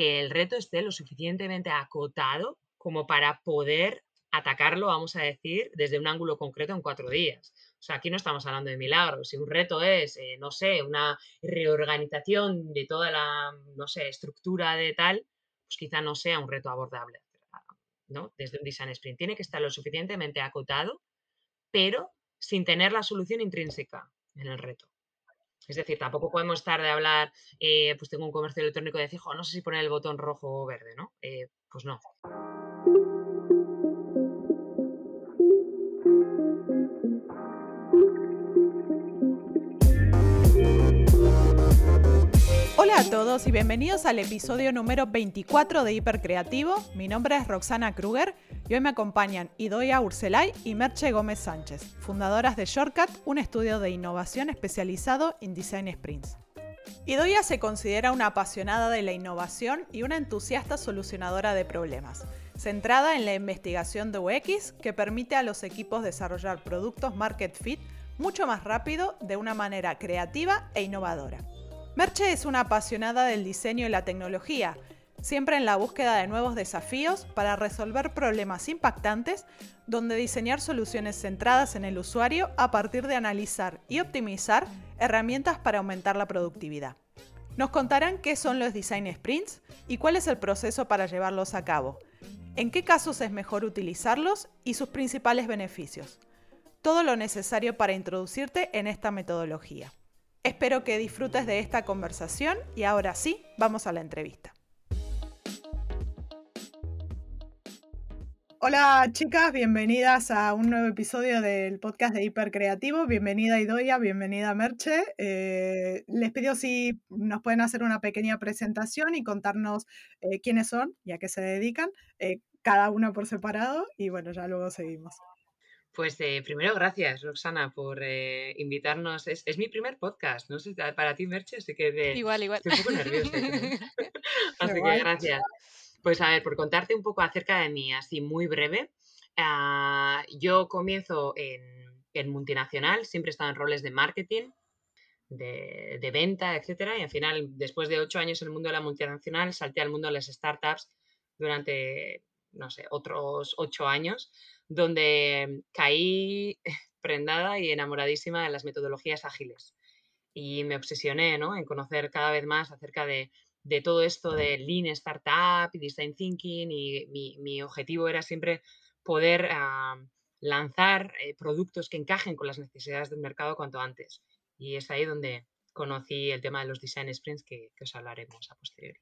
que el reto esté lo suficientemente acotado como para poder atacarlo, vamos a decir, desde un ángulo concreto en cuatro días. O sea, aquí no estamos hablando de milagros. Si un reto es, eh, no sé, una reorganización de toda la, no sé, estructura de tal, pues quizá no sea un reto abordable, ¿no? Desde un design sprint. Tiene que estar lo suficientemente acotado, pero sin tener la solución intrínseca en el reto. Es decir, tampoco podemos estar de hablar, eh, pues tengo un comercio electrónico de decir, no sé si poner el botón rojo o verde, ¿no? Eh, pues no. A todos y bienvenidos al episodio número 24 de Hipercreativo. Mi nombre es Roxana Kruger y hoy me acompañan Idoia Urselay y Merche Gómez Sánchez, fundadoras de Shortcut, un estudio de innovación especializado en design sprints. Idoia se considera una apasionada de la innovación y una entusiasta solucionadora de problemas, centrada en la investigación de UX que permite a los equipos desarrollar productos market fit mucho más rápido, de una manera creativa e innovadora. Merche es una apasionada del diseño y la tecnología, siempre en la búsqueda de nuevos desafíos para resolver problemas impactantes, donde diseñar soluciones centradas en el usuario a partir de analizar y optimizar herramientas para aumentar la productividad. Nos contarán qué son los design sprints y cuál es el proceso para llevarlos a cabo, en qué casos es mejor utilizarlos y sus principales beneficios. Todo lo necesario para introducirte en esta metodología. Espero que disfrutes de esta conversación y ahora sí, vamos a la entrevista. Hola chicas, bienvenidas a un nuevo episodio del podcast de Hipercreativo. Bienvenida Idoia, bienvenida Merche. Eh, les pido si nos pueden hacer una pequeña presentación y contarnos eh, quiénes son y a qué se dedican, eh, cada una por separado y bueno, ya luego seguimos. Pues eh, primero, gracias, Roxana, por eh, invitarnos. Es, mi primer podcast, no sé, para ti, Merche, así que igual, igual. estoy un poco nerviosa. así que gracias. Pues a ver, por contarte un poco acerca de mí, así muy breve. Ah, yo comienzo en, multinacional, siempre he estado en roles de marketing, de, de, venta, etcétera, y al final, después de ocho años en el mundo de la multinacional, salté al mundo de las startups durante, no sé, otros ocho años donde caí prendada y enamoradísima de las metodologías ágiles. Y me obsesioné en conocer cada vez más acerca de, todo esto de Lean Startup y Design Thinking y mi, objetivo era siempre poder ah, lanzar eh, productos que encajen con las necesidades del mercado cuanto antes. Y es ahí donde conocí el tema de los Design Sprints que, que os hablaremos a posteriori.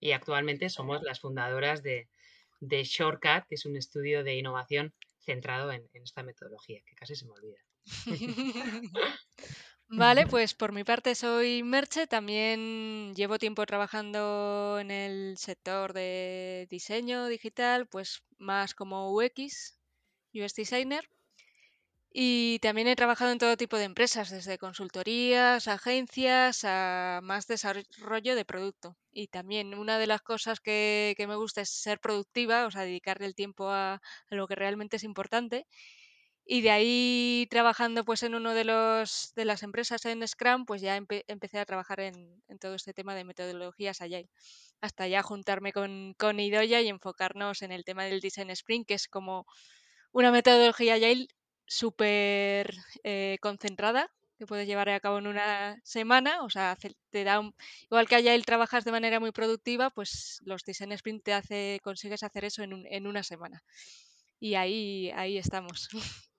Y actualmente somos las fundadoras de, de Shortcut, que es un estudio de innovación centrado en, esta metodología, que casi se me olvida. Vale, pues por mi parte soy Merche, también llevo tiempo trabajando en el sector de diseño digital, pues más como UX, UX Designer, y también he trabajado en todo tipo de empresas, desde consultorías, agencias, a más desarrollo de producto. Y también una de las cosas que, me gusta es ser productiva, o sea, dedicarle el tiempo a, lo que realmente es importante. Y de ahí trabajando pues en uno de los de las empresas en Scrum, pues ya empecé a trabajar en, todo este tema de metodologías Agile. Hasta ya juntarme con, con Idoya y enfocarnos en el tema del Design Sprint, que es como una metodología Agile súper eh, concentrada que puedes llevar a cabo en una semana, o sea, te da igual que allá él trabajas de manera muy productiva, pues los design sprint te hace, consigues hacer eso en, en una semana. Y ahí, ahí estamos.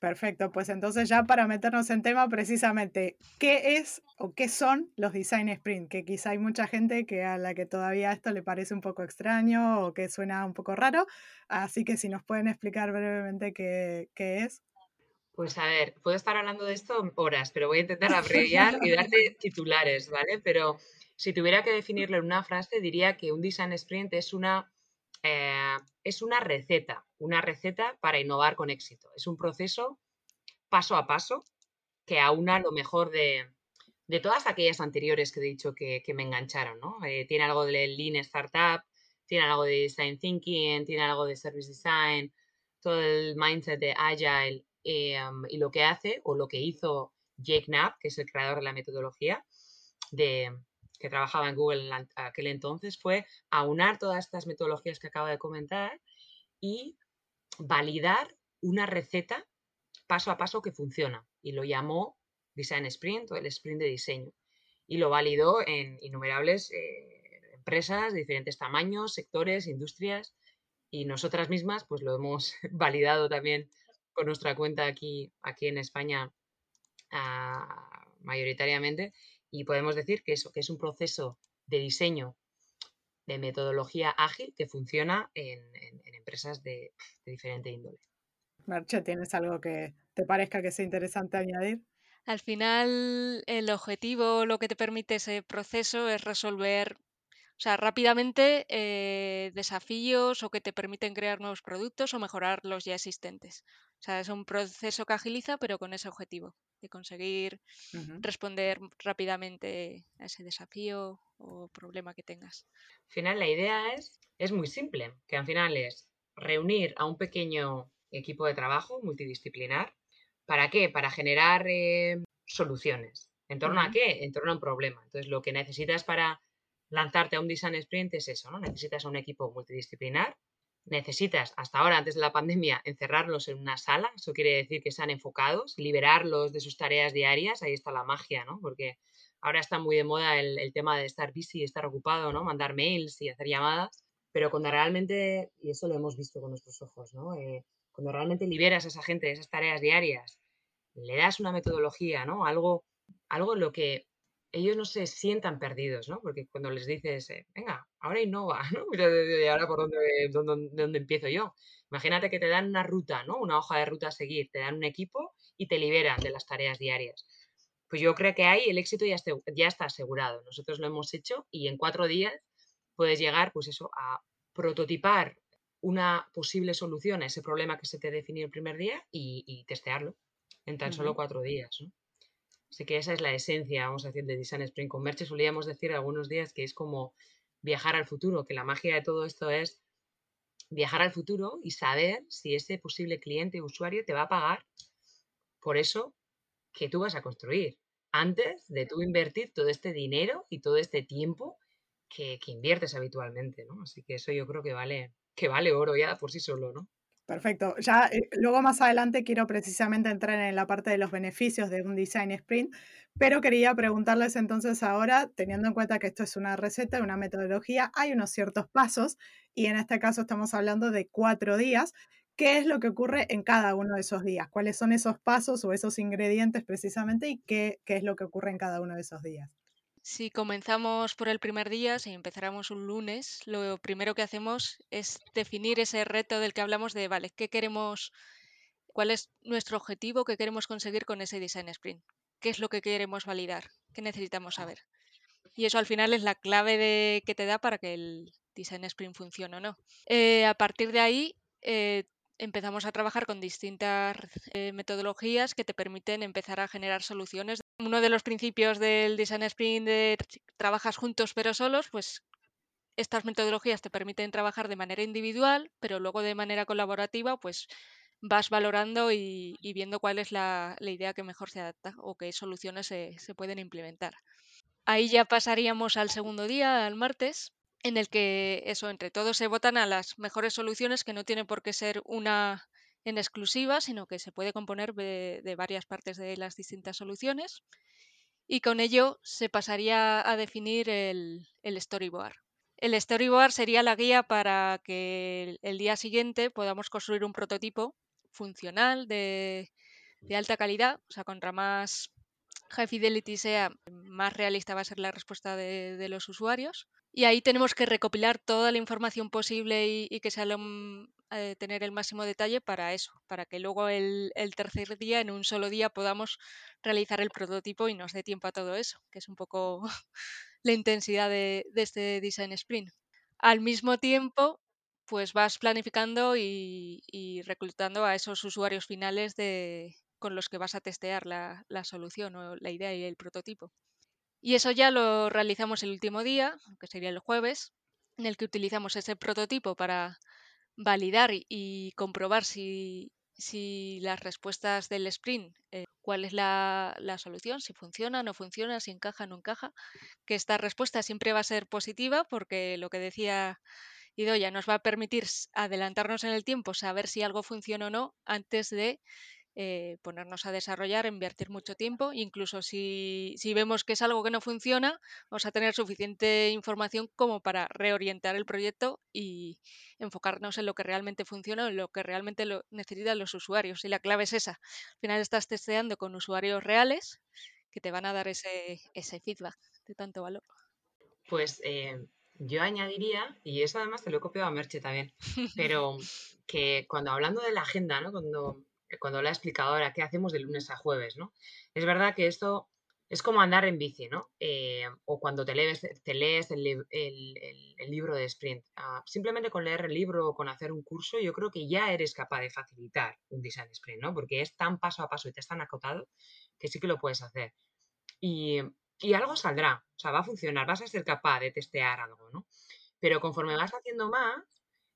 Perfecto, pues entonces ya para meternos en tema precisamente, ¿qué es o qué son los design sprint? Que quizá hay mucha gente que a la que todavía esto le parece un poco extraño o que suena un poco raro, así que si nos pueden explicar brevemente qué, es. Pues a ver, puedo estar hablando de esto horas, pero voy a intentar abreviar y darte titulares, ¿vale? Pero si tuviera que definirlo en una frase, diría que un design sprint es una eh, es una receta, una receta para innovar con éxito. Es un proceso paso a paso que aúna lo mejor de, todas aquellas anteriores que he dicho que, me engancharon. Eh, tiene algo de Lean Startup, tiene algo de Design Thinking, tiene algo de Service Design, todo el mindset de Agile eh, y lo que hace o lo que hizo Jake Knapp, que es el creador de la metodología, de, que trabajaba en Google en aquel entonces, fue aunar todas estas metodologías que acabo de comentar y validar una receta paso a paso que funciona. Y lo llamó Design Sprint o el sprint de diseño. Y lo validó en innumerables eh, empresas de diferentes tamaños, sectores, industrias. Y nosotras mismas, pues lo hemos validado también con nuestra cuenta aquí, aquí en España ah, mayoritariamente. Y podemos decir que, eso, que es un proceso de diseño de metodología ágil que funciona en, empresas de, de, diferente índole. Marcha, ¿tienes algo que te parezca que sea interesante añadir? Al final, el objetivo, lo que te permite ese proceso es resolver o sea, rápidamente eh, desafíos o que te permiten crear nuevos productos o mejorar los ya existentes. O sea, es un proceso que agiliza, pero con ese objetivo de conseguir responder rápidamente a ese desafío o problema que tengas. Al final, la idea es, es muy simple, que al final es reunir a un pequeño equipo de trabajo multidisciplinar. ¿Para qué? Para generar eh, soluciones. ¿En torno a qué? En torno a un problema. Entonces, lo que necesitas para lanzarte a un design sprint es eso, ¿no? Necesitas un equipo multidisciplinar, necesitas, hasta ahora, antes de la pandemia, encerrarlos en una sala, eso quiere decir que sean enfocados, liberarlos de sus tareas diarias, ahí está la magia, ¿no? Porque ahora está muy de moda el, tema de estar busy, estar ocupado, ¿no? Mandar mails y hacer llamadas, pero cuando realmente, y eso lo hemos visto con nuestros ojos, ¿no? Eh, cuando realmente liberas a esa gente de esas tareas diarias, le das una metodología, ¿no? Algo, algo en lo que ellos no se sientan perdidos, ¿no? Porque cuando les dices, eh, venga, ahora innova, ¿no? ¿Y ahora por dónde, dónde, dónde, empiezo yo? Imagínate que te dan una ruta, ¿no? Una hoja de ruta a seguir, te dan un equipo y te liberan de las tareas diarias. Pues yo creo que ahí el éxito ya, ya está asegurado. Nosotros lo hemos hecho y en cuatro días puedes llegar, pues eso, a prototipar una posible solución a ese problema que se te definió el primer día y, testearlo en tan solo cuatro días, ¿no? Así que esa es la esencia, vamos a decir, de Design Sprint con Merche. Solíamos decir algunos días que es como viajar al futuro, que la magia de todo esto es viajar al futuro y saber si ese posible cliente usuario te va a pagar por eso que tú vas a construir, antes de tú invertir todo este dinero y todo este tiempo que, que inviertes habitualmente, ¿no? Así que eso yo creo que vale, que vale oro ya por sí solo, ¿no? Perfecto. Ya eh, luego más adelante quiero precisamente entrar en la parte de los beneficios de un design sprint, pero quería preguntarles entonces ahora, teniendo en cuenta que esto es una receta, una metodología, hay unos ciertos pasos y en este caso estamos hablando de cuatro días. ¿Qué es lo que ocurre en cada uno de esos días? ¿Cuáles son esos pasos o esos ingredientes precisamente y qué, qué es lo que ocurre en cada uno de esos días? Si comenzamos por el primer día, si empezáramos un lunes, lo primero que hacemos es definir ese reto del que hablamos de, vale, ¿qué queremos? ¿Cuál es nuestro objetivo que queremos conseguir con ese design sprint? ¿Qué es lo que queremos validar? ¿Qué necesitamos saber? Y eso al final es la clave de, que te da para que el design sprint funcione o no. Eh, a partir de ahí, eh, empezamos a trabajar con distintas eh, metodologías que te permiten empezar a generar soluciones. Uno de los principios del Design Sprint de trabajas juntos pero solos, pues estas metodologías te permiten trabajar de manera individual, pero luego de manera colaborativa, pues vas valorando y, viendo cuál es la, idea que mejor se adapta o qué soluciones se, se pueden implementar. Ahí ya pasaríamos al segundo día, al martes, en el que eso, entre todos se votan a las mejores soluciones que no tiene por qué ser una en exclusiva, sino que se puede componer de, varias partes de las distintas soluciones. Y con ello se pasaría a definir el, storyboard. El storyboard sería la guía para que el, día siguiente podamos construir un prototipo funcional de, alta calidad, o sea, contra más high fidelity sea, más realista va a ser la respuesta de los usuarios y ahí tenemos que recopilar toda la información posible y, que sea eh, tener el máximo detalle para eso, para que luego el, tercer día, en un solo día, podamos realizar el prototipo y nos dé tiempo a todo eso, que es un poco la intensidad de, este design sprint. Al mismo tiempo, pues vas planificando y, reclutando a esos usuarios finales de, con los que vas a testear la, solución o la idea y el prototipo. Y eso ya lo realizamos el último día, que sería el jueves, en el que utilizamos ese prototipo para validar y comprobar si, las respuestas del sprint eh, cuál es la, la solución, si funciona, no funciona, si encaja, no encaja, que esta respuesta siempre va a ser positiva porque lo que decía Idoya nos va a permitir adelantarnos en el tiempo, saber si algo funciona o no antes de eh, ponernos a desarrollar, invertir mucho tiempo. Incluso si, si, vemos que es algo que no funciona, vamos a tener suficiente información como para reorientar el proyecto y enfocarnos en lo que realmente funciona, en lo que realmente lo necesitan los usuarios. Y la clave es esa. Al final estás testeando con usuarios reales que te van a dar ese, ese feedback de tanto valor. Pues eh, yo añadiría, y eso además te lo he copiado a Merche también, pero que cuando hablando de la agenda, ¿no? Cuando cuando le ha explicado ahora qué hacemos de lunes a jueves, ¿no? Es verdad que esto es como andar en bici, ¿no? Eh, o cuando te lees, te lees el, libro de sprint. Ah, simplemente con leer el libro o con hacer un curso, yo creo que ya eres capaz de facilitar un design sprint, ¿no? Porque es tan paso a paso y te es tan acotado que sí que lo puedes hacer. Y, y algo saldrá, o sea, va a funcionar, vas a ser capaz de testear algo, ¿no? Pero conforme vas haciendo más,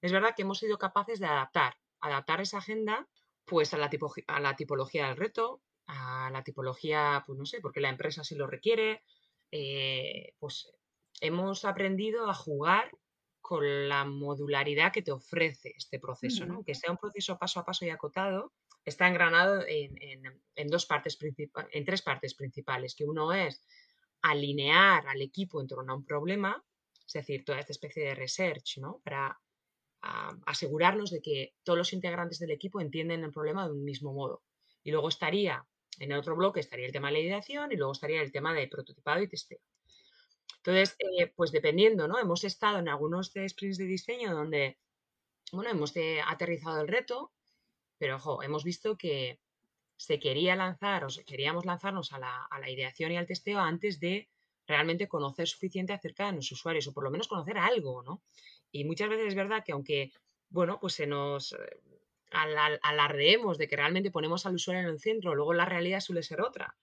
es verdad que hemos sido capaces de adaptar, adaptar esa agenda pues a la, a la tipología del reto, a la tipología, pues no sé, porque la empresa sí lo requiere, eh, pues hemos aprendido a jugar con la modularidad que te ofrece este proceso, ¿no? Que sea un proceso paso a paso y acotado, está engranado en, dos partes en tres partes principales, que uno es alinear al equipo en torno a un problema, es decir, toda esta especie de research, ¿no? Para asegurarnos de que todos los integrantes del equipo entienden el problema de un mismo modo. Y luego estaría, en el otro bloque estaría el tema de la ideación y luego estaría el tema de prototipado y testeo. Entonces, eh, pues dependiendo, ¿no? Hemos estado en algunos de sprints de diseño donde, bueno, hemos aterrizado el reto, pero ojo, hemos visto que se quería lanzar o queríamos lanzarnos a la, a la ideación y al testeo antes de realmente conocer suficiente acerca de los usuarios, o por lo menos conocer algo, ¿no? Y muchas veces es verdad que aunque, bueno, pues se nos eh, alardeemos de que realmente ponemos al usuario en el centro, luego la realidad suele ser otra.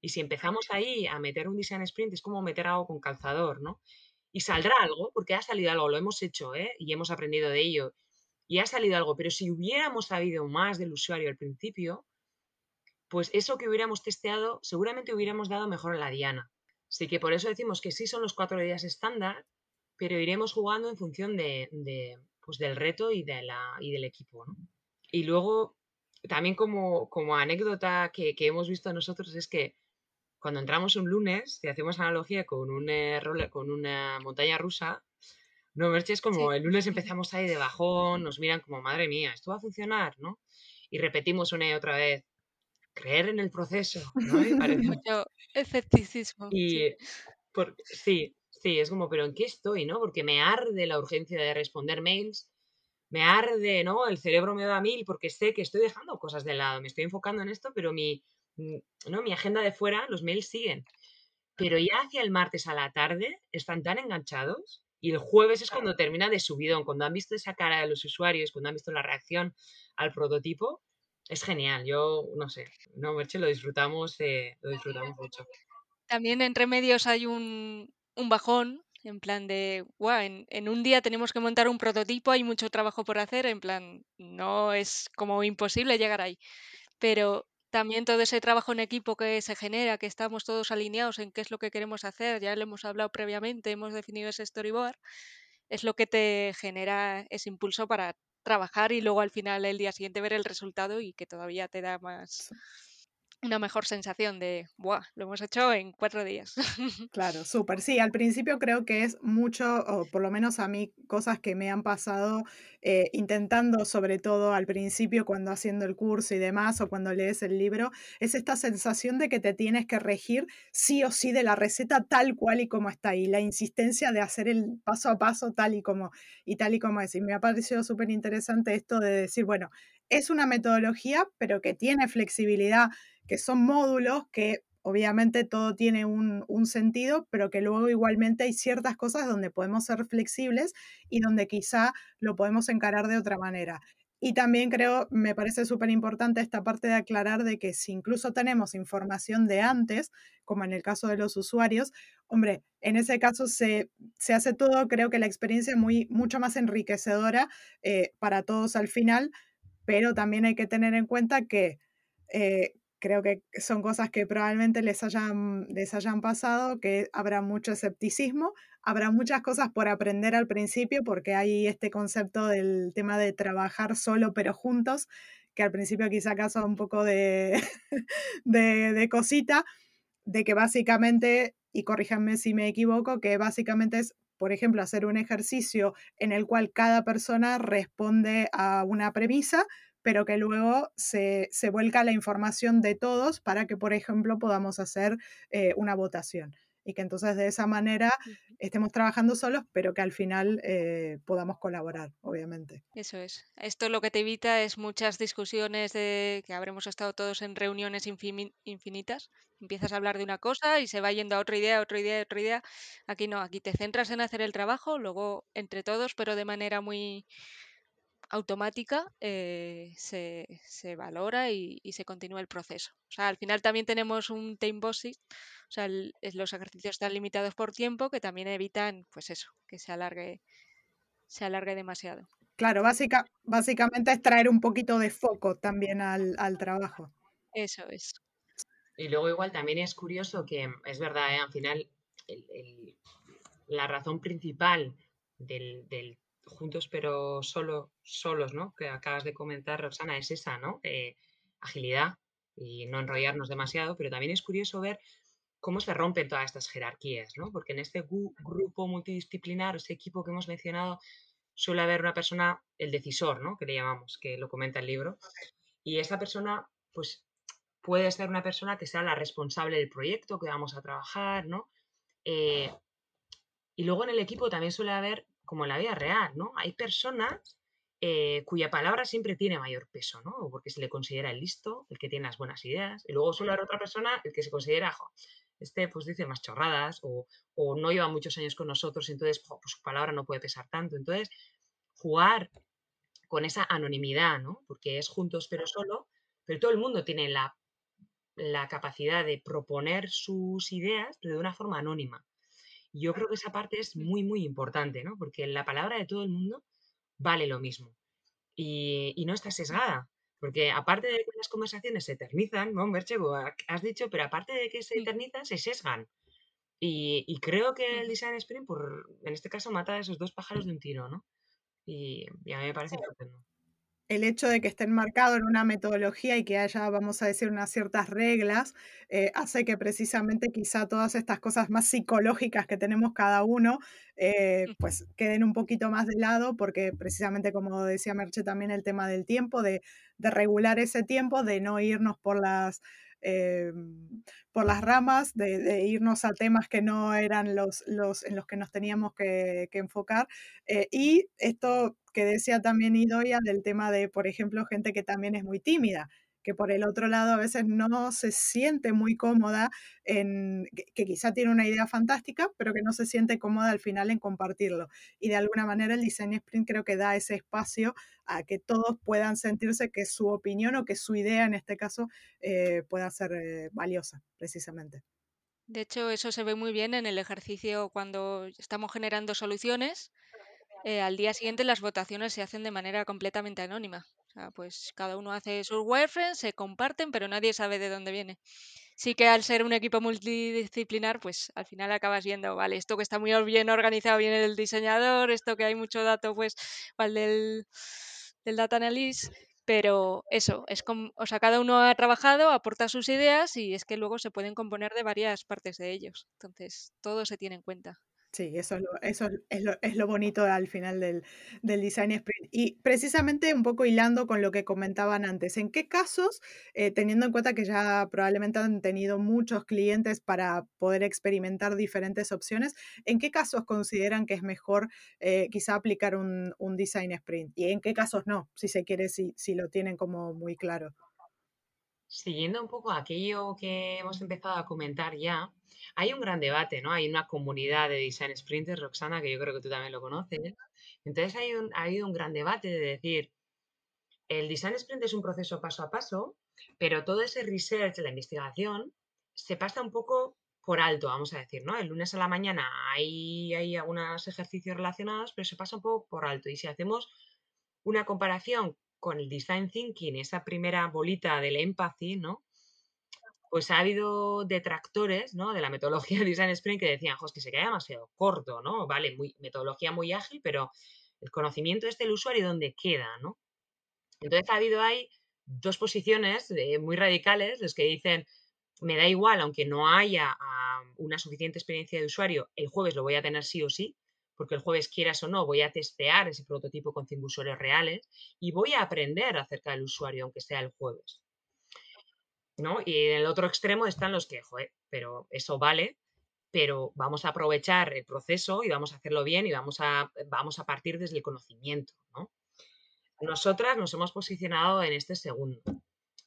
Y si empezamos ahí a meter un design sprint, es como meter algo con calzador, ¿no? Y saldrá algo, porque ha salido algo, lo hemos hecho, ¿eh? Y hemos aprendido de ello. Y ha salido algo, pero si hubiéramos sabido más del usuario al principio, pues eso que hubiéramos testeado, seguramente hubiéramos dado mejor a la diana. Así que por eso decimos que sí son los cuatro días estándar, pero iremos jugando en función de, pues del reto y, de la, y del equipo. Y luego, también como, como anécdota que, hemos visto nosotros es que cuando entramos un lunes, si hacemos analogía con, un, eh, con una montaña rusa, no, Merche, es como el lunes empezamos ahí de bajón, nos miran como, madre mía, esto va a funcionar, ¿no? Y repetimos una y otra vez, creer en el proceso, ¿no? Mucho escepticismo. Y sí, Sí, es como, pero ¿en qué estoy, no? Porque me arde la urgencia de responder mails, me arde, ¿no? El cerebro me da mil porque sé que estoy dejando cosas de lado, me estoy enfocando en esto, pero mi, mm, ¿no? mi agenda de fuera, los mails siguen. Pero ya hacia el martes a la tarde están tan enganchados y el jueves es cuando termina de subidón, cuando han visto esa cara de los usuarios, cuando han visto la reacción al prototipo, es genial. Yo, no sé, no, Merche, lo disfrutamos, eh, lo disfrutamos mucho. También en Remedios hay un, un bajón, en plan de, guau, en, un día tenemos que montar un prototipo, hay mucho trabajo por hacer, en plan, no es como imposible llegar ahí. Pero también todo ese trabajo en equipo que se genera, que estamos todos alineados en qué es lo que queremos hacer, ya lo hemos hablado previamente, hemos definido ese storyboard, es lo que te genera ese impulso para trabajar y luego al final el día siguiente ver el resultado y que todavía te da más una mejor sensación de, ¡buah! Lo hemos hecho en cuatro días. Claro, súper. Sí, al principio creo que es mucho, o por lo menos a mí, cosas que me han pasado eh, intentando, sobre todo al principio, cuando haciendo el curso y demás, o cuando lees el libro, es esta sensación de que te tienes que regir sí o sí de la receta tal cual y como está ahí, la insistencia de hacer el paso a paso tal y como, y tal y como es. Y me ha parecido súper interesante esto de decir, bueno, es una metodología, pero que tiene flexibilidad que son módulos que obviamente todo tiene un, sentido, pero que luego igualmente hay ciertas cosas donde podemos ser flexibles y donde quizá lo podemos encarar de otra manera. Y también creo, me parece súper importante esta parte de aclarar de que si incluso tenemos información de antes, como en el caso de los usuarios, hombre, en ese caso se, hace todo, creo que la experiencia muy, mucho más enriquecedora eh, para todos al final, pero también hay que tener en cuenta que... Eh, creo que son cosas que probablemente les hayan, les hayan pasado, que habrá mucho escepticismo, habrá muchas cosas por aprender al principio, porque hay este concepto del tema de trabajar solo pero juntos, que al principio quizá causa un poco de, de, de cosita, de que básicamente, y corríjanme si me equivoco, que básicamente es por ejemplo, hacer un ejercicio en el cual cada persona responde a una premisa, pero que luego se, se vuelca la información de todos para que, por ejemplo, podamos hacer eh, una votación. Y que entonces de esa manera estemos trabajando solos, pero que al final eh, podamos colaborar, obviamente. Eso es. Esto lo que te evita es muchas discusiones de que habremos estado todos en reuniones infinitas. Empiezas a hablar de una cosa y se va yendo a otra idea, otra idea, otra idea. Aquí no, aquí te centras en hacer el trabajo, luego entre todos, pero de manera muy automática eh, se, se, valora y, y, se continúa el proceso. O sea, al final también tenemos un time bossing, o sea, el, los ejercicios están limitados por tiempo que también evitan, pues eso, que se alargue, se alargue demasiado. Claro, básica, básicamente es traer un poquito de foco también al, al trabajo. Eso es. Y luego igual también es curioso que es verdad, ¿eh? al final el, el, la razón principal del, del juntos pero solo, solos, ¿no? Que acabas de comentar, Roxana, es esa, ¿no? Eh, agilidad y no enrollarnos demasiado, pero también es curioso ver cómo se rompen todas estas jerarquías, ¿no? Porque en este grupo multidisciplinar, este equipo que hemos mencionado, suele haber una persona, el decisor, ¿no? Que le llamamos, que lo comenta el libro. Y esa persona, pues, puede ser una persona que sea la responsable del proyecto que vamos a trabajar, ¿no? Eh, y luego en el equipo también suele haber como en la vida real, ¿no? Hay personas eh, cuya palabra siempre tiene mayor peso, ¿no? Porque se le considera el listo, el que tiene las buenas ideas, y luego suele haber otra persona el que se considera, jo, este pues dice más chorradas o, o, no lleva muchos años con nosotros, entonces jo, pues su palabra no puede pesar tanto. Entonces, jugar con esa anonimidad, ¿no? Porque es juntos pero solo, pero todo el mundo tiene la, la capacidad de proponer sus ideas, pero de una forma anónima. Yo creo que esa parte es muy, muy importante, ¿no? Porque la palabra de todo el mundo vale lo mismo y, y no está sesgada. Porque aparte de que las conversaciones se eternizan, ¿no, Merche? Has dicho, pero aparte de que se eternizan, se sesgan. Y, y creo que el design sprint, por, en este caso, mata a esos dos pájaros de un tiro, ¿no? Y, y a mí me parece estupendo el hecho de que estén marcados en una metodología y que haya, vamos a decir, unas ciertas reglas, eh, hace que precisamente quizá todas estas cosas más psicológicas que tenemos cada uno, eh, pues queden un poquito más de lado, porque precisamente como decía Merche también el tema del tiempo, de, de regular ese tiempo, de no irnos por las eh, por las ramas, de, irnos a temas que no eran los, en los que nos teníamos que, que enfocar. Eh, y esto que decía también Idoia del tema de, por ejemplo, gente que también es muy tímida que por el otro lado a veces no se siente muy cómoda en, que, que, quizá tiene una idea fantástica, pero que no se siente cómoda al final en compartirlo. Y de alguna manera el Design Sprint creo que da ese espacio a que todos puedan sentirse que su opinión o que su idea en este caso eh, pueda ser eh, valiosa, precisamente. De hecho, eso se ve muy bien en el ejercicio cuando estamos generando soluciones. Eh, al día siguiente las votaciones se hacen de manera completamente anónima. Sea, pues cada uno hace sus wireframes, se comparten, pero nadie sabe de dónde viene. Sí que al ser un equipo multidisciplinar, pues al final acabas viendo, vale, esto que está muy bien organizado viene el diseñador, esto que hay mucho dato, pues al del, del data analyst, pero eso, es como, o sea, cada uno ha trabajado, aporta sus ideas y es que luego se pueden componer de varias partes de ellos. Entonces, todo se tiene en cuenta. Sí, eso es lo, eso es lo, bonito al final del, del, design. Y precisamente un poco hilando con lo que comentaban antes, ¿en qué casos, eh, teniendo en cuenta que ya probablemente han tenido muchos clientes para poder experimentar diferentes opciones, ¿en qué casos consideran que es mejor eh, quizá aplicar un, un, design sprint? ¿Y en qué casos no? Si se quiere, si, si lo tienen como muy claro. Siguiendo un poco aquello que hemos empezado a comentar ya, hay un gran debate, ¿no? Hay una comunidad de design sprinters, Roxana, que yo creo que tú también lo conoces. Entonces hay un, ha habido un gran debate de decir, el design sprint es un proceso paso a paso, pero todo ese research, la investigación, se pasa un poco por alto, vamos a decir, ¿no? El lunes a la mañana hay, hay algunos ejercicios relacionados, pero se pasa un poco por alto. Y si hacemos una comparación con el design thinking, esa primera bolita del empathy, ¿no? Pues ha habido detractores ¿no? de la metodología de Design Sprint que decían, es que se queda demasiado corto, ¿no? Vale, muy, metodología muy ágil, pero el conocimiento este del usuario, ¿dónde queda, no? Entonces ha habido ahí dos posiciones eh, muy radicales, los que dicen, me da igual, aunque no haya una suficiente experiencia de usuario, el jueves lo voy a tener sí o sí, porque el jueves quieras o no, voy a testear ese prototipo con cinco usuarios reales y voy a aprender acerca del usuario, aunque sea el jueves. ¿No? Y en el otro extremo están los que, joder, pero eso vale, pero vamos a aprovechar el proceso y vamos a hacerlo bien y vamos a, vamos a partir desde el conocimiento, ¿no? Nosotras nos hemos posicionado en este segundo.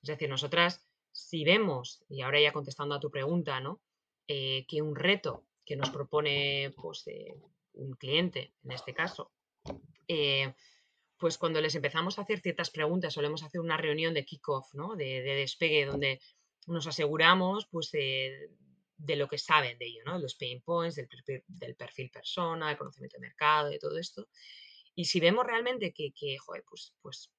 Es decir, nosotras, si vemos, y ahora ya contestando a tu pregunta, ¿no? Eh, que un reto que nos propone pues, eh, un cliente, en este caso, eh, pues cuando les empezamos a hacer ciertas preguntas, solemos hacer una reunión de kick-off, ¿no? De, despegue, donde nos aseguramos pues, de lo que saben de ello, ¿no? Los pain points, del, del, perfil persona, el conocimiento de mercado, de todo esto. Y si vemos realmente que, que joder, pues, pues,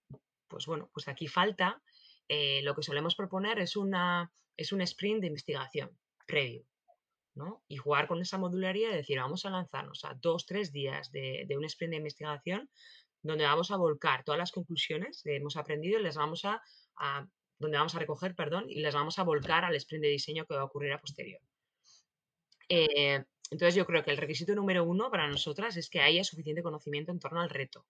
pues bueno, pues aquí falta, eh, lo que solemos proponer es, una, es un sprint de investigación previo. ¿no? Y jugar con esa modularidad y decir, vamos a lanzarnos a dos, tres días de, de un sprint de investigación donde vamos a volcar todas las conclusiones que hemos aprendido y les vamos a, donde vamos a recoger, perdón, y les vamos a volcar al sprint de diseño que va a ocurrir a posterior. Eh, entonces yo creo que el requisito número uno para nosotras es que haya suficiente conocimiento en torno al reto.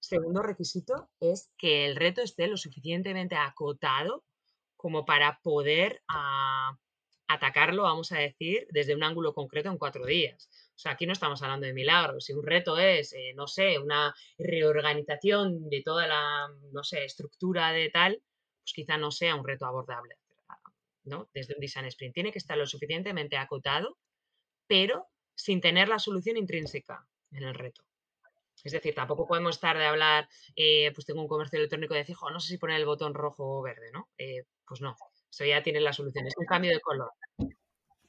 Segundo requisito es que el reto esté lo suficientemente acotado como para poder ah, atacarlo, vamos a decir, desde un ángulo concreto en cuatro días. O sea, aquí no estamos hablando de milagros. Si un reto es, eh, no sé, una reorganización de toda la, no sé, estructura de tal, pues quizá no sea un reto abordable, ¿no? Desde un design sprint. Tiene que estar lo suficientemente acotado, pero sin tener la solución intrínseca en el reto. Es decir, tampoco podemos estar de hablar, eh, pues tengo un comercio electrónico de decir, no sé si poner el botón rojo o verde, ¿no? Eh, pues no, eso ya tiene la solución, es un cambio de color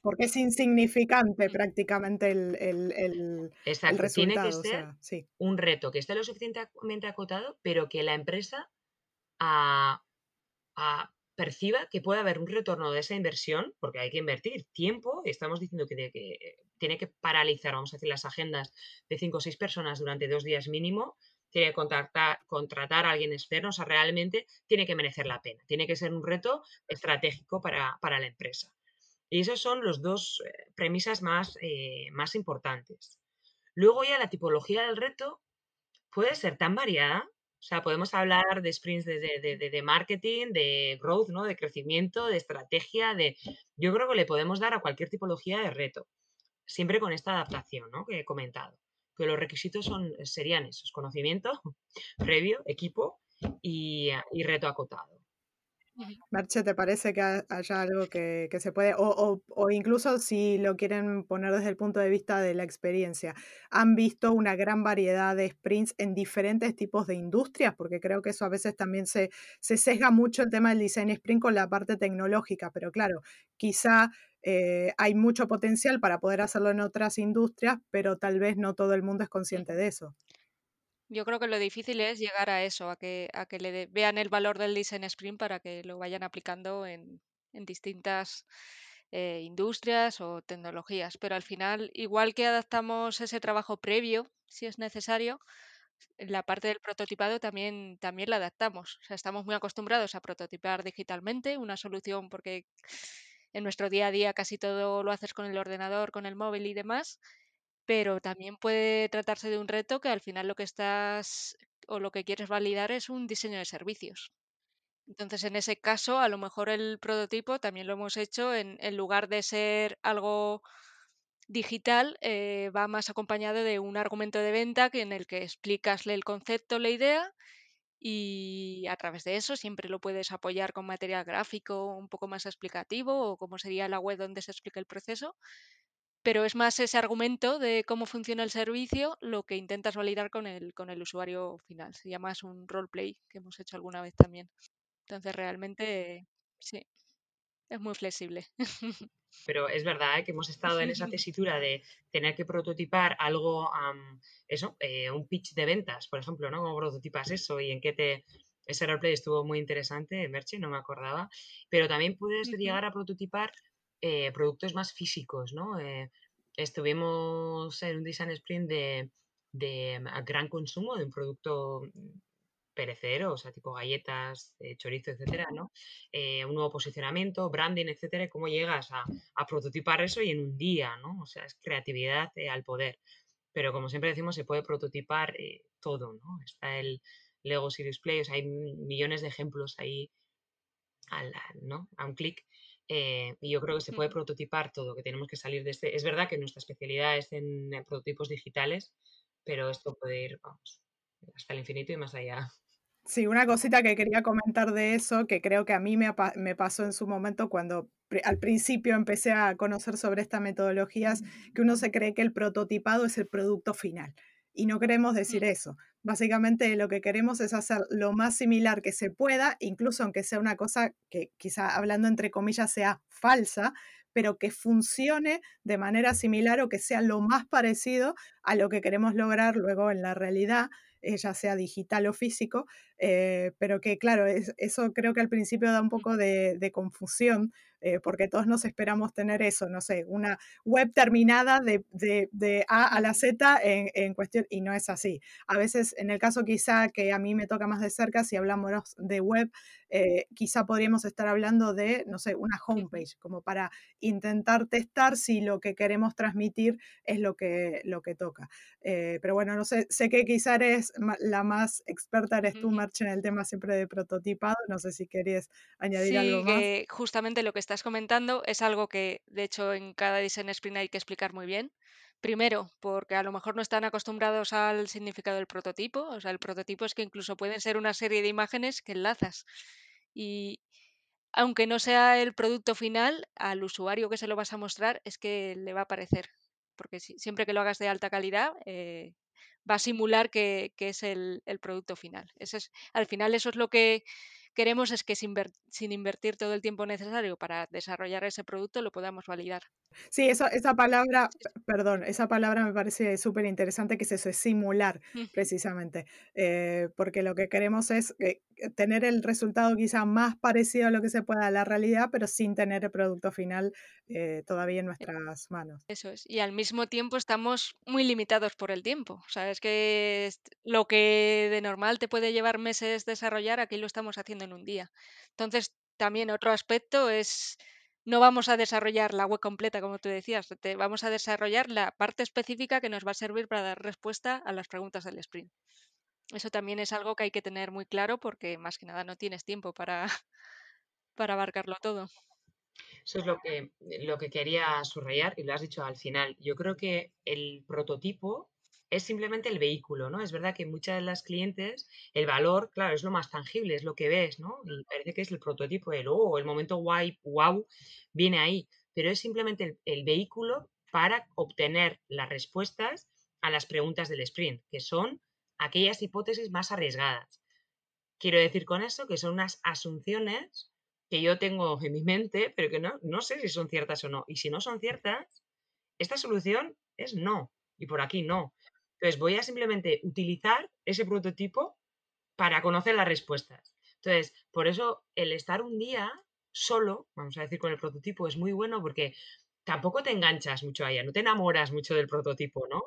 porque es insignificante prácticamente el, el, el, Exacto, tiene que ser un reto que esté lo suficientemente acotado, pero que la empresa a, perciba que puede haber un retorno de esa inversión, porque hay que invertir tiempo, estamos diciendo que, que tiene que paralizar, vamos a decir, las agendas de cinco o seis personas durante dos días mínimo, tiene que contratar, contratar a alguien externo, o sea, realmente tiene que merecer la pena, tiene que ser un reto estratégico para, para la empresa. Y esas son las dos eh, premisas más, eh, más importantes. Luego ya la tipología del reto puede ser tan variada. O sea, podemos hablar de sprints de, de, marketing, de growth, ¿no? De crecimiento, de estrategia, de... Yo creo que le podemos dar a cualquier tipología de reto, siempre con esta adaptación, ¿no? Que he comentado. Pero los requisitos son, serían esos, conocimiento previo, equipo y reto acotado. Marche, ¿te parece que haya algo que, se puede, o, incluso si lo quieren poner desde el punto de vista de la experiencia, han visto una gran variedad de sprints en diferentes tipos de industrias? Porque creo que eso a veces también se, se sesga mucho el tema del design sprint con la parte tecnológica, pero claro, quizá eh, hay mucho potencial para poder hacerlo en otras industrias, pero tal vez no todo el mundo es consciente de eso. Yo creo que lo difícil es llegar a eso, a que, a que le vean el valor del design sprint para que lo vayan aplicando en, distintas eh, industrias o tecnologías. Pero al final, igual que adaptamos ese trabajo previo, si es necesario, la parte del prototipado también, también la adaptamos. O sea, estamos muy acostumbrados a prototipar digitalmente una solución porque en nuestro día a día casi todo lo haces con el ordenador, con el móvil y demás pero también puede tratarse de un reto que al final lo que estás o lo que quieres validar es un diseño de servicios. Entonces, en ese caso, a lo mejor el prototipo también lo hemos hecho en, lugar de ser algo digital, eh, va más acompañado de un argumento de venta que en el que explicasle el concepto, la idea, y a través de eso siempre lo puedes apoyar con material gráfico un poco más explicativo o como sería la web donde se explica el proceso, pero es más ese argumento de cómo funciona el servicio lo que intentas validar con el, con el usuario final. Se llama es un roleplay que hemos hecho alguna vez también. Entonces realmente sí, es muy flexible. Pero es verdad ¿eh? que hemos estado en esa tesitura de tener que prototipar algo, eso, eh, un pitch de ventas, por ejemplo, ¿no? ¿Cómo prototipas eso y en qué te, ese roleplay estuvo muy interesante, Merche, no me acordaba, pero también puedes llegar a prototipar eh, productos más físicos, ¿no? Eh, estuvimos en un design sprint de, de gran consumo de un producto perecedero, o sea, tipo galletas, chorizo, etcétera, ¿no? Eh, un nuevo posicionamiento, branding, etcétera, y cómo llegas a, prototipar eso y en un día, ¿no? O sea, es creatividad eh, al poder. Pero como siempre decimos, se puede prototipar eh, todo, ¿no? Está el Lego Series Play, o sea, hay millones de ejemplos ahí ¿no? a un clic. Y yo creo que se puede prototipar todo, que tenemos que salir de este. Es verdad que nuestra especialidad es en prototipos digitales, pero esto puede ir, vamos, hasta el infinito y más allá. Sí, una cosita que quería comentar de eso, que creo que a mí me, pasó en su momento cuando al principio empecé a conocer sobre estas metodologías, que uno se cree que el prototipado es el producto final. Y no queremos decir mm. eso. Básicamente lo que queremos es hacer lo más similar que se pueda, incluso aunque sea una cosa que quizá hablando entre comillas sea falsa, pero que funcione de manera similar o que sea lo más parecido a lo que queremos lograr luego en la realidad eh, ya sea digital o físico, eh, pero que claro, eso creo que al principio da un poco de, confusión, eh, porque todos nos esperamos tener eso, no sé, una web terminada de, A a la Z en, en, cuestión, y no es así. A veces, en el caso quizá que a mí me toca más de cerca, si hablamos de web, quizá podríamos estar hablando de, no sé, una homepage, como para intentar testar si lo que queremos transmitir es lo que, lo que toca. pero bueno, no sé, sé que quizá eres la más experta, eres tú, En el tema siempre de prototipado. No sé si querías añadir algo más. Justamente lo que estás comentando es algo que, de hecho, en cada Design Sprint hay que explicar muy bien. Primero, porque a lo mejor no están acostumbrados al significado del prototipo. O sea, el prototipo es que incluso pueden ser una serie de imágenes que enlazas. Y aunque no sea el producto final, al usuario que se lo vas a mostrar es que le va a parecer. Porque siempre que lo hagas de alta calidad, eh, va a simular que, es el, producto final. Es, al final eso es lo que queremos, es que sin, sin invertir todo el tiempo necesario para desarrollar ese producto lo podamos validar. Sí, eso, esa palabra, perdón, esa palabra me parece súper interesante que es eso, es simular precisamente, eh, porque lo que queremos es eh, tener el resultado quizá más parecido a lo que se pueda a la realidad, pero sin tener el producto final eh, todavía en e nuestras manos. Eso es, y al mismo tiempo estamos muy limitados por el tiempo, o sea, es que lo que de normal te puede llevar meses desarrollar, aquí lo estamos haciendo en un día. Entonces, también otro aspecto es no vamos a desarrollar la web completa, como tú decías, vamos a desarrollar la parte específica que nos va a servir para dar respuesta a las preguntas del sprint. Eso también es algo que hay que tener muy claro porque más que nada no tienes tiempo para, para abarcarlo todo. Eso es lo que, lo que quería subrayar y lo has dicho al final. Yo creo que el prototipo es simplemente el vehículo, ¿no? Es verdad que muchas de las clientes, el valor, claro, es lo más tangible, es lo que ves, ¿no? Parece que es el prototipo, el oh, el momento guay, wow, viene ahí, pero es simplemente el, vehículo para obtener las respuestas a las preguntas del sprint, que son aquellas hipótesis más arriesgadas. Quiero decir con eso que son unas asunciones que yo tengo en mi mente, pero que no, no sé si son ciertas o no. Y si no son ciertas, esta solución es no. Y por aquí no. Entonces voy a simplemente utilizar ese prototipo para conocer las respuestas. Entonces, por eso el estar un día solo, vamos a decir con el prototipo, es muy bueno porque tampoco te enganchas mucho a no te enamoras mucho del prototipo, ¿no?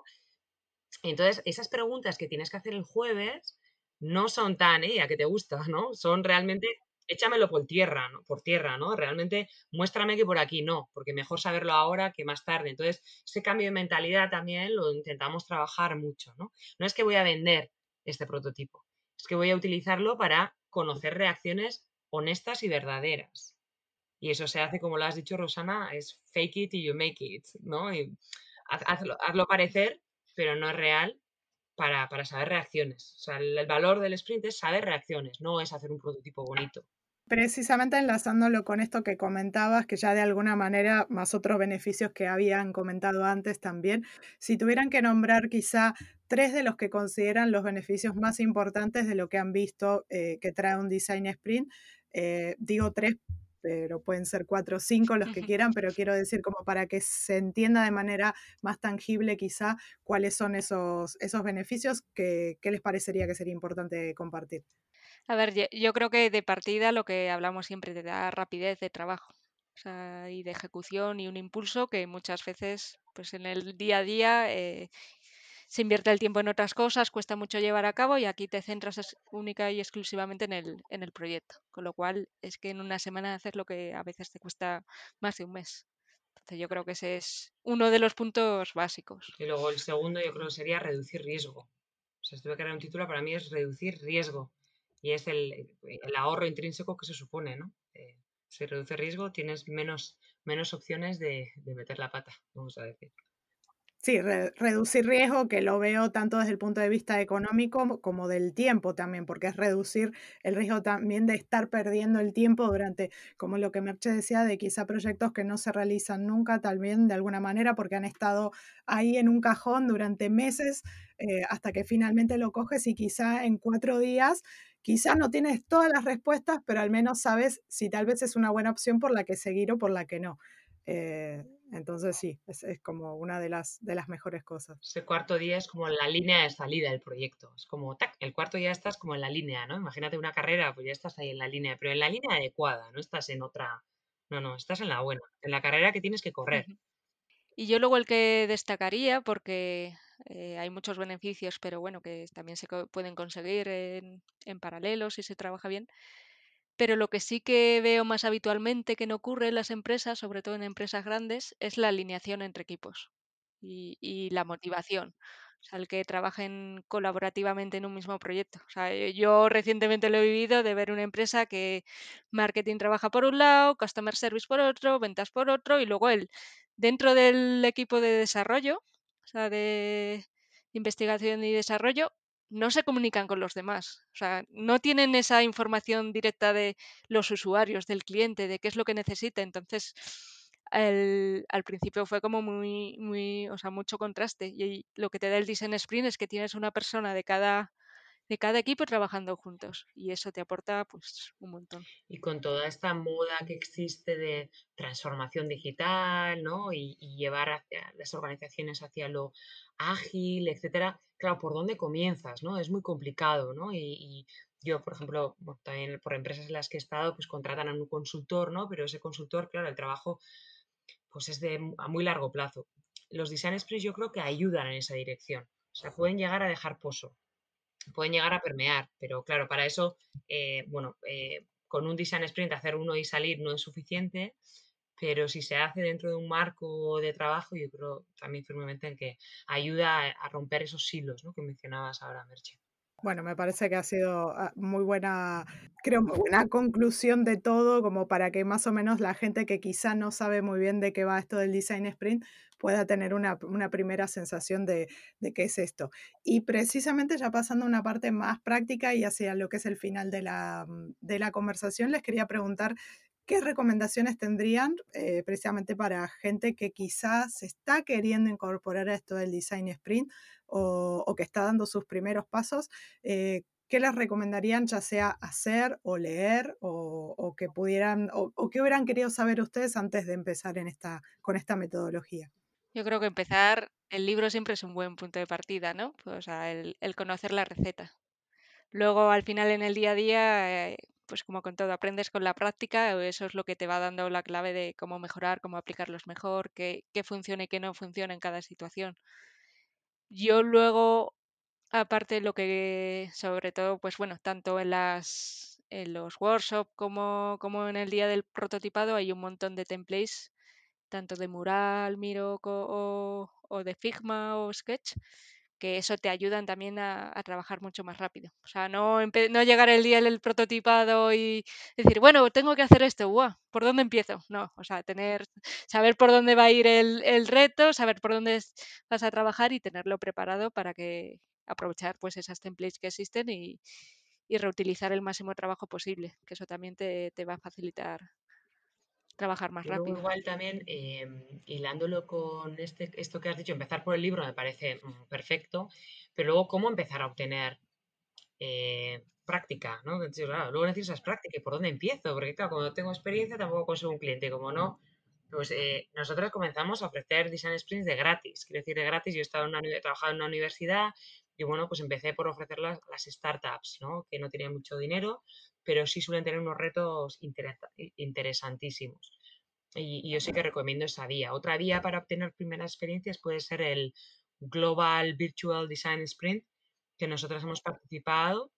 Entonces, esas preguntas que tienes que hacer el jueves no son tan, ¿eh? Que te gusta, ¿no? Son realmente échamelo por tierra, ¿no? Por tierra, ¿no? Realmente muéstrame que por aquí no, porque mejor saberlo ahora que más tarde. Entonces, ese cambio de mentalidad también lo intentamos trabajar mucho, ¿no? No es que voy a vender este prototipo, es que voy a utilizarlo para conocer reacciones honestas y verdaderas. Y eso se hace, como lo has dicho, Rosana, es fake it y you make it, ¿no? Y hazlo, parecer, pero no real para, saber reacciones. O sea, el valor del sprint es saber reacciones, no es hacer un prototipo bonito. Precisamente enlazándolo con esto que comentabas, que ya de alguna manera, más otros beneficios que habían comentado antes también, si tuvieran que nombrar quizá tres de los que consideran los beneficios más importantes de lo que han visto eh, que trae un design sprint, eh, digo tres pero pueden ser cuatro o cinco los que quieran, pero quiero decir como para que se entienda de manera más tangible quizá cuáles son esos, esos beneficios que, les parecería que sería importante compartir. A ver, yo creo que de partida lo que hablamos siempre te da rapidez de trabajo y de ejecución y un impulso que muchas veces pues en el día a día eh, se invierte el tiempo en otras cosas, cuesta mucho llevar a cabo y aquí te centras única y exclusivamente en el, en el proyecto. Con lo cual es que en una semana haces lo que a veces te cuesta más de un mes. Entonces yo creo que ese es uno de los puntos básicos. Y luego el segundo yo creo que sería reducir riesgo. O sea, si tuve que dar un título para mí es reducir riesgo. Y es el, ahorro intrínseco que se supone, ¿no? Eh, si reduce riesgo tienes menos, menos opciones de, de meter la pata, vamos a decir. Sí, reducir riesgo, que lo veo tanto desde el punto de vista económico como del tiempo también, porque es reducir el riesgo también de estar perdiendo el tiempo durante, como lo que Merche decía, de quizá proyectos que no se realizan nunca, también de alguna manera, porque han estado ahí en un cajón durante meses eh, hasta que finalmente lo coges y quizá en cuatro días, quizá no tienes todas las respuestas, pero al menos sabes si tal vez es una buena opción por la que seguir o por la que no. Eh, entonces sí, es, como una de las, de las mejores cosas. Ese cuarto día es como la línea de salida del proyecto. Es como, tac, el cuarto ya estás como en la línea, ¿no? Imagínate una carrera, pues ya estás ahí en la línea, pero en la línea adecuada, no estás en otra. No, no, estás en la buena, en la carrera que tienes que correr. Y yo luego el que destacaría, porque eh, hay muchos beneficios, pero bueno, que también se pueden conseguir en, en paralelo si se trabaja bien, pero lo que sí que veo más habitualmente que no ocurre en las empresas, sobre todo en empresas grandes, es la alineación entre equipos y, la motivación. O sea, el que trabajen colaborativamente en un mismo proyecto. O sea, eh, yo recientemente lo he vivido de ver una empresa que marketing trabaja por un lado, customer service por otro, ventas por otro, y luego él, dentro del equipo de desarrollo, o sea, de investigación y desarrollo, no se comunican con los demás. O sea, no tienen esa información directa de los usuarios, del cliente, de qué es lo que necesita. Entonces, al principio fue como muy, muy, o sea, mucho contraste. Y lo que te da el Design Sprint es que tienes una persona de cada, de cada equipo trabajando juntos. Y eso te aporta pues un montón. Y con toda esta moda que existe de transformación digital, ¿no? Y, y llevar hacia las organizaciones hacia lo ágil, etcétera, claro, ¿por dónde comienzas? ¿no? Es muy complicado, ¿no? Y, yo, por ejemplo, también por empresas en las que he estado, pues contratan a un consultor, ¿no? Pero ese consultor, claro, el trabajo pues es de a muy largo plazo. Los design sprints yo creo que ayudan en esa dirección. O sea, pueden llegar a dejar pozo, pueden llegar a permear, pero claro, para eso, eh, bueno, eh, con un design sprint hacer uno y salir no es suficiente, pero si se hace dentro de un marco de trabajo, yo creo también firmemente en que ayuda a, romper esos hilos ¿no? que mencionabas ahora, Merche. Bueno, me parece que ha sido ah, muy buena, creo, muy buena conclusión de todo, como para que más o menos la gente que quizá no sabe muy bien de qué va esto del design sprint pueda tener una, primera sensación de, de, qué es esto. Y precisamente ya pasando a una parte más práctica y hacia lo que es el final de la, de la conversación, les quería preguntar ¿Qué recomendaciones tendrían eh, precisamente para gente que quizás está queriendo incorporar esto del design sprint o, que está dando sus primeros pasos? Eh, ¿Qué les recomendarían ya sea hacer o leer o, que pudieran o, o, qué hubieran querido saber ustedes antes de empezar en esta, con esta metodología? Yo creo que empezar, el libro siempre es un buen punto de partida, ¿no? Pues, o sea, el, conocer la receta. Luego, al final, en el día a día, eh, pues como con todo, aprendes con la práctica, eso es lo que te va dando la clave de cómo mejorar, cómo aplicarlos mejor, qué, qué funciona y qué no funciona en cada situación. Yo luego, aparte lo que, sobre todo, pues bueno, tanto en las en los workshops como, como en el día del prototipado hay un montón de templates, tanto de Mural, Miro o, de Figma o Sketch, que eso te ayudan también a, trabajar mucho más rápido. O sea, no, no llegar el día del prototipado y decir, bueno, tengo que hacer esto, ¿por dónde empiezo? No, o sea, tener, saber por dónde va a ir el, reto, saber por dónde vas a trabajar y tenerlo preparado para que aprovechar pues esas templates que existen y, reutilizar el máximo trabajo posible, que eso también te, te va a facilitar trabajar más rápido. igual también, em, hilándolo con este, esto que has dicho, empezar por el libro me parece mm, perfecto, pero luego cómo empezar a obtener eh, práctica, ¿no? luego necesitas práctica. ¿Y por dónde empiezo? Porque claro, cuando tengo experiencia tampoco consigo un cliente. Como no, pues eh, nosotros comenzamos a ofrecer design sprints de gratis. Quiero decir, de gratis, yo he, estado en una, he trabajado en una universidad y bueno, pues empecé por ofrecer las, las startups, ¿no? Que no tenían mucho dinero, pero sí suelen tener unos retos interesantísimos. Y, yo sí que recomiendo esa vía. Otra vía para obtener primeras experiencias puede ser el Global Virtual Design Sprint, que nosotros hemos participado.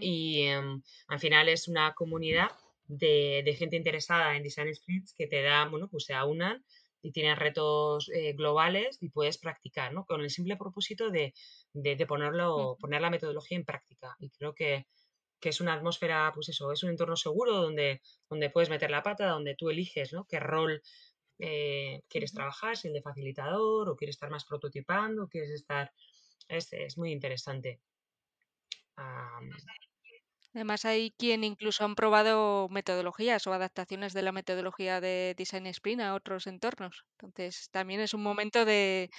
Y em, al final es una comunidad de, gente interesada en design sprints que te da, bueno, pues se aunan y tienen retos eh, globales y puedes practicar, ¿no? Con el simple propósito de, de, ponerlo, poner la metodología en práctica. Y creo que, que, es una atmósfera, pues eso, es un entorno seguro donde, donde puedes meter la pata, donde tú eliges, ¿no? Qué rol eh, quieres trabajar, si el de facilitador o quieres estar más prototipando, o quieres estar... Es, es muy interesante. Además, hay quien incluso han probado metodologías o adaptaciones de la metodología de Design Sprint a otros entornos. Entonces, también es un momento de,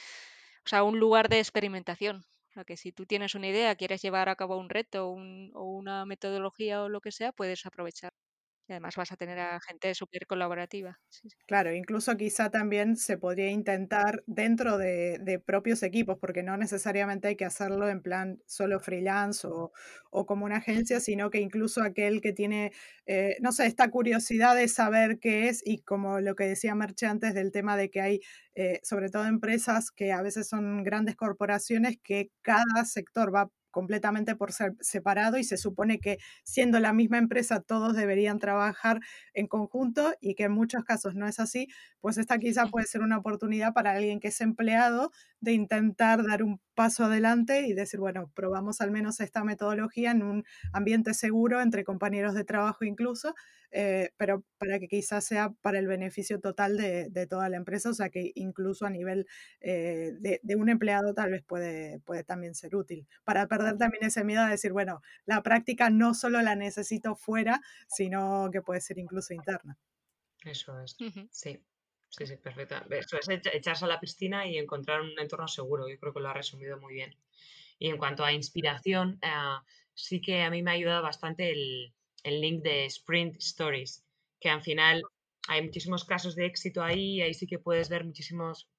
o sea, un lugar de experimentación. Que si tú tienes una idea, quieres llevar a cabo un reto o una metodología o lo que sea, puedes aprovechar. Y además vas a tener a gente súper colaborativa. Claro, incluso quizá también se podría intentar dentro de, propios equipos, porque no necesariamente hay que hacerlo en plan solo freelance o, como una agencia, sino que incluso aquel que tiene, eh, no sé, esta curiosidad de saber qué es y como lo que decía Merche antes del tema de que hay, eh, sobre todo empresas que a veces son grandes corporaciones, que cada sector va completamente por ser separado y se supone que siendo la misma empresa todos deberían trabajar en conjunto y que en muchos casos no es así, pues esta quizá puede ser una oportunidad para alguien que es empleado de intentar dar un paso adelante y decir, bueno, probamos al menos esta metodología en un ambiente seguro entre compañeros de trabajo incluso, eh, pero para que quizás sea para el beneficio total de, toda la empresa, o sea que incluso a nivel eh, de, un empleado tal vez puede, puede también ser útil, para perder también ese miedo a decir, bueno, la práctica no solo la necesito fuera, sino que puede ser incluso interna. Eso es, sí. Sí, sí, perfecto. Eso es echarse a la piscina y encontrar un entorno seguro. Yo creo que lo ha resumido muy bien. Y en cuanto a inspiración, eh, sí que a mí me ha ayudado bastante el, el link de Sprint Stories, que al final hay muchísimos casos de éxito ahí, ahí sí que puedes ver muchísimos,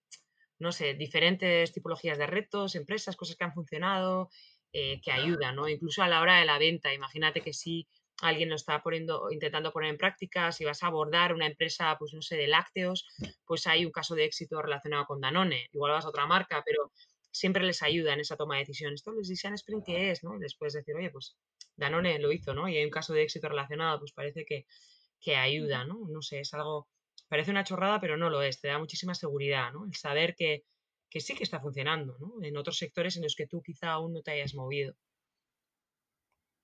no sé, diferentes tipologías de retos, empresas, cosas que han funcionado, eh, que ayudan, ¿no? Incluso a la hora de la venta, imagínate que si alguien lo está poniendo, intentando poner en práctica, si vas a abordar una empresa, pues no sé, de lácteos, pues hay un caso de éxito relacionado con Danone, igual vas a otra marca, pero siempre les ayuda en esa toma de decisión. Esto les design sprint, ¿qué es? ¿no? Y después decir, oye, pues Danone lo hizo, ¿no? Y hay un caso de éxito relacionado, pues parece que, que ayuda, ¿no? No sé, es algo, parece una chorrada, pero no lo es, te da muchísima seguridad, ¿no? El saber que, que sí que está funcionando, ¿no? En otros sectores en los que tú quizá aún no te hayas movido.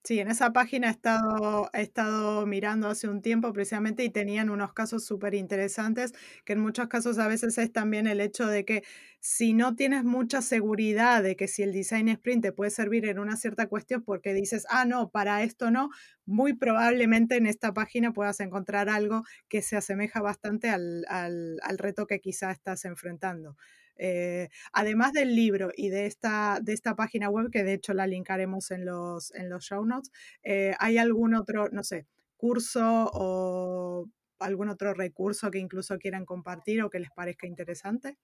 Sí, en esa página he estado, mirando hace un tiempo precisamente y tenían unos casos súper interesantes, que en muchos casos a veces es también el hecho de que si no tienes mucha seguridad de que si el design sprint te puede servir en una cierta cuestión porque dices, ah, no, para esto no, muy probablemente en esta página puedas encontrar algo que se asemeja bastante al, al reto que quizá estás enfrentando. Eh, además del libro y de esta, de esta página web, que de hecho la linkaremos en los, en los show notes, eh, ¿hay algún otro, no sé, curso o algún otro recurso que incluso quieran compartir o que les parezca interesante?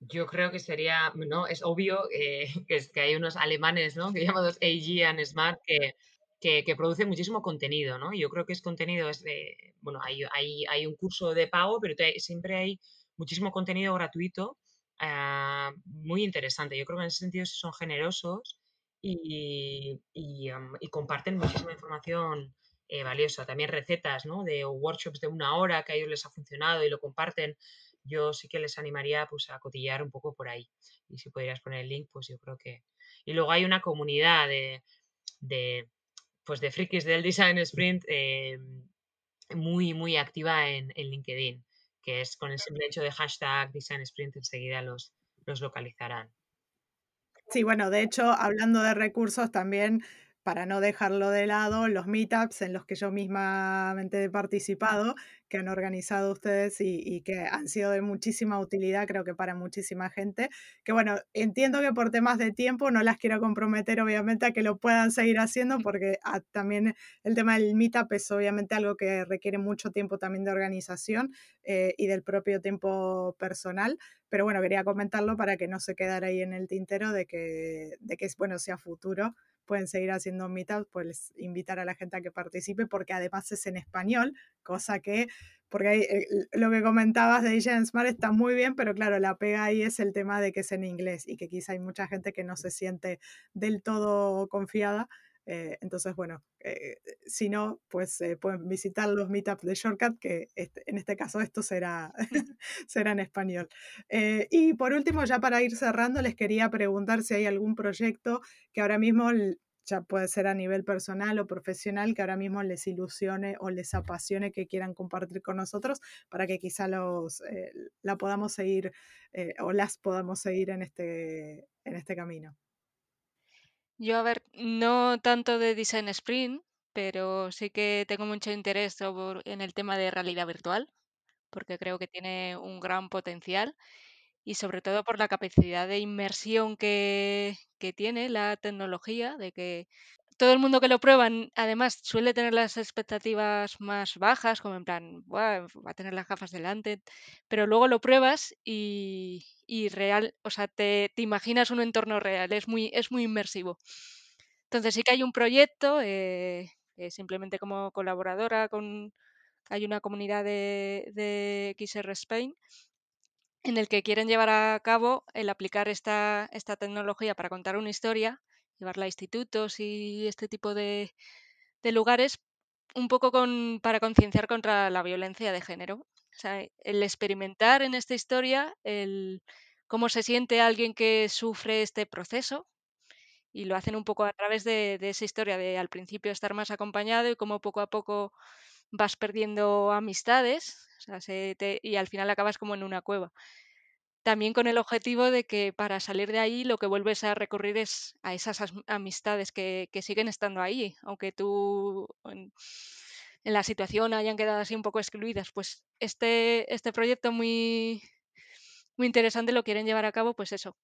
Yo creo que sería, no, es obvio eh, que, que hay unos alemanes, ¿no? Que llamados AG and Smart que, que, producen muchísimo contenido, ¿no? Yo creo que es contenido, es de, bueno, hay, hay, hay un curso de pago, pero siempre hay muchísimo contenido gratuito, ah, muy interesante. Yo creo que en ese sentido son generosos y, comparten muchísima información eh, valiosa. También recetas ¿no? de workshops de una hora que a ellos les ha funcionado y lo comparten. Yo sí que les animaría pues, a cotillar un poco por ahí. Y si pudieras poner el link, pues yo creo que... Y luego hay una comunidad de, pues de frikis del Design Sprint eh, muy, muy activa en, en LinkedIn que es con el simple hecho de hashtag Design Sprint enseguida los, los localizarán. Sí, bueno, de hecho, hablando de recursos también, para no dejarlo de lado, los meetups en los que yo mismamente he participado, que han organizado ustedes y, que han sido de muchísima utilidad, creo que para muchísima gente. Que bueno, entiendo que por temas de tiempo no las quiero comprometer, obviamente, a que lo puedan seguir haciendo, porque ah, también el tema del meetup es obviamente algo que requiere mucho tiempo también de organización eh, y del propio tiempo personal. Pero bueno, quería comentarlo para que no se quedara ahí en el tintero de que, de que bueno, sea futuro pueden seguir haciendo meetups, pues invitar a la gente a que participe, porque además es en español, cosa que, porque eh, lo que comentabas de Asian Smart está muy bien, pero claro, la pega ahí es el tema de que es en inglés y que quizá hay mucha gente que no se siente del todo confiada. Eh, entonces, bueno, eh, si no, pues pueden visitar los meetups de Shortcut, que este, en este caso esto será, será en español. y por último, ya para ir cerrando, les quería preguntar si hay algún proyecto que ahora mismo ya puede ser a nivel personal o profesional, que ahora mismo les ilusione o les apasione que quieran compartir con nosotros para que quizá los, eh, la podamos seguir eh, o las podamos seguir en este, en este camino. Yo, a ver, no tanto de Design Sprint, pero sí que tengo mucho interés en el tema de realidad virtual, porque creo que tiene un gran potencial y sobre todo por la capacidad de inmersión que, que tiene la tecnología, de que todo el mundo que lo prueba, además, suele tener las expectativas más bajas, como en plan, va a tener las gafas delante, pero luego lo pruebas y, real, o sea, te, imaginas un entorno real, es muy, es muy inmersivo. Entonces sí que hay un proyecto, eh, simplemente como colaboradora con, hay una comunidad de, de XR Spain en el que quieren llevar a cabo el aplicar esta, esta tecnología para contar una historia, llevarla a institutos y este tipo de, lugares, un poco con, para concienciar contra la violencia de género. O sea, el experimentar en esta historia el, cómo se siente alguien que sufre este proceso y lo hacen un poco a través de, esa historia de al principio estar más acompañado y cómo poco a poco vas perdiendo amistades y al final acabas como en una cueva. También con el objetivo de que para salir de ahí lo que vuelves a recurrir es a esas amistades que, siguen estando ahí, aunque tú en, la situación hayan quedado así un poco excluidas. Pues este, este proyecto muy, muy interesante lo quieren llevar a cabo, pues eso,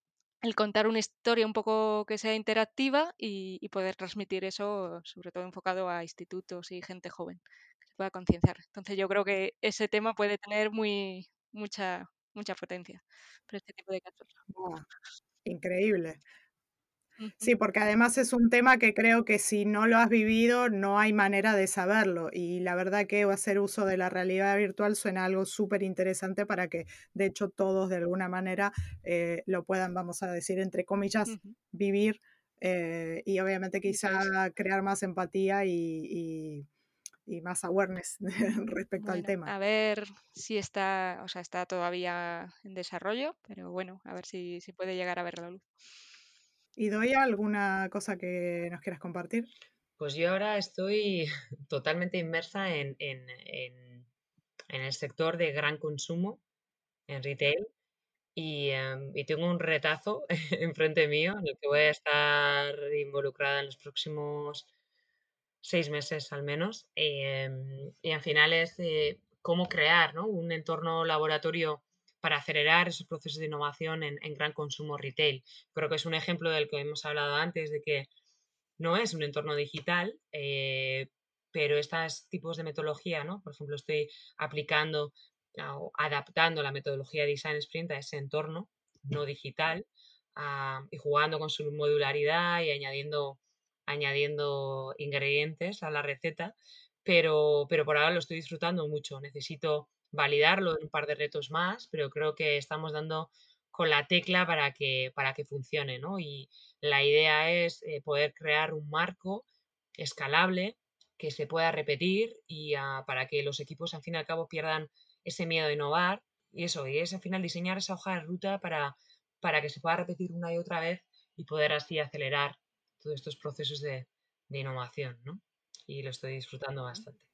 el contar una historia un poco que sea interactiva y, poder transmitir eso, sobre todo enfocado a institutos y gente joven, que se pueda concienciar. Entonces yo creo que ese tema puede tener muy mucha mucha potencia para este tipo de casos. increíble. Sí, porque además es un tema que creo que si no lo has vivido no hay manera de saberlo y la verdad que hacer uso de la realidad virtual suena algo súper interesante para que de hecho todos de alguna manera eh, lo puedan, vamos a decir, entre comillas, vivir eh, y obviamente quizá crear más empatía y y más awareness respecto al tema. A ver si está, o sea, está todavía en desarrollo, pero bueno, a ver si, si puede llegar a ver la luz. ¿Y doy alguna cosa que nos quieras compartir? Pues yo ahora estoy totalmente inmersa en, en, en, en el sector de gran consumo, en retail, y, em, y, tengo un retazo enfrente mío en el que voy a estar involucrada en los próximos seis meses al menos. Em, y al final es eh, cómo crear un entorno laboratorio para acelerar esos procesos de innovación en, gran consumo retail. Creo que es un ejemplo del que hemos hablado antes, de que no es un entorno digital, eh, pero estos tipos de metodología, ¿no? por ejemplo, estoy aplicando o adaptando la metodología de Design Sprint a ese entorno no digital y jugando con su modularidad y añadiendo añadiendo ingredientes a la receta, pero, pero por ahora lo estoy disfrutando mucho. Necesito validarlo en un par de retos más, pero creo que estamos dando con la tecla para que, para que funcione, ¿no? Y la idea es eh, poder crear un marco escalable que se pueda repetir y ah, para que los equipos al fin y al cabo pierdan ese miedo a innovar y eso, y es al final diseñar esa hoja de ruta para, para que se pueda repetir una y otra vez y poder así acelerar todos estos procesos de, innovación, ¿no? Y lo estoy disfrutando bastante.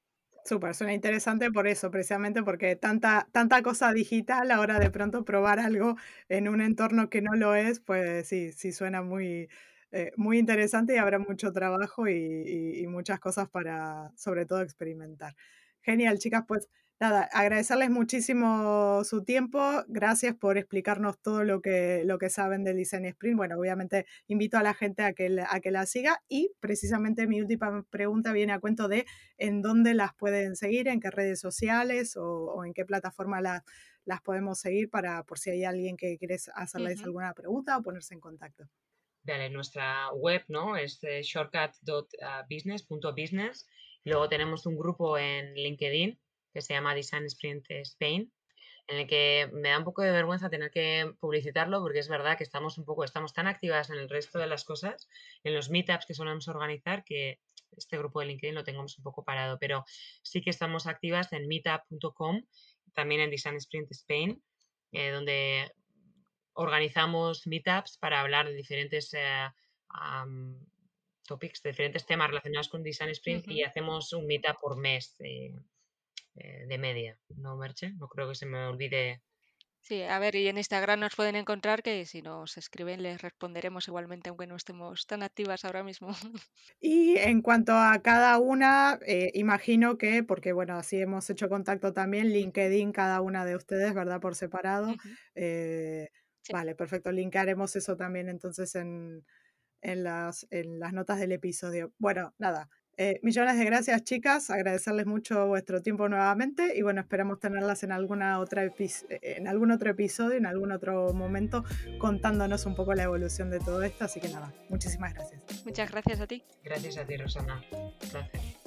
Súper, suena interesante por eso, precisamente porque tanta, tanta cosa digital, ahora de pronto probar algo en un entorno que no lo es, pues sí, sí suena muy, eh, muy interesante y habrá mucho trabajo y, muchas cosas para, sobre todo, experimentar. Genial, chicas, pues nada, agradecerles muchísimo su tiempo. Gracias por explicarnos todo lo que, lo que saben del Design Sprint. Bueno, obviamente invito a la gente a que, a que la siga y precisamente mi última pregunta viene a cuento de en dónde las pueden seguir, en qué redes sociales o, en qué plataforma las las podemos seguir para por si hay alguien que quiere hacerles alguna pregunta o ponerse en contacto. Vale, nuestra web ¿no? es eh, shortcut.business.business. Luego tenemos un grupo en LinkedIn que se llama Design Sprint Spain, en el que me da un poco de vergüenza tener que publicitarlo porque es verdad que estamos un poco, estamos tan activas en el resto de las cosas, en los meetups que solemos organizar, que este grupo de LinkedIn lo tengamos un poco parado, pero sí que estamos activas en meetup.com, también en Design Sprint Spain, eh, donde organizamos meetups para hablar de diferentes eh, topics, de diferentes temas relacionados con Design Sprint y hacemos un meetup por mes eh, de media, ¿no, Merche? No creo que se me olvide Sí, a ver, y en Instagram nos pueden encontrar que si nos escriben les responderemos igualmente, aunque no estemos tan activas ahora mismo. Y en cuanto a cada una, eh, imagino que, porque bueno, así hemos hecho contacto también, LinkedIn cada una de ustedes, ¿verdad? Por separado. Eh, vale, perfecto. Linkaremos eso también entonces en, en, las, en las notas del episodio. Bueno, nada, eh, millones de gracias, chicas. Agradecerles mucho vuestro tiempo nuevamente y bueno, esperamos tenerlas en, alguna otra en algún otro episodio, en algún otro momento, contándonos un poco la evolución de todo esto. Así que nada, muchísimas gracias. Muchas gracias a ti. Gracias a ti, Rosana. Gracias.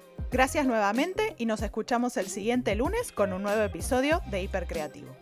Gracias nuevamente y nos escuchamos el siguiente lunes con un nuevo episodio de Hipercreativo.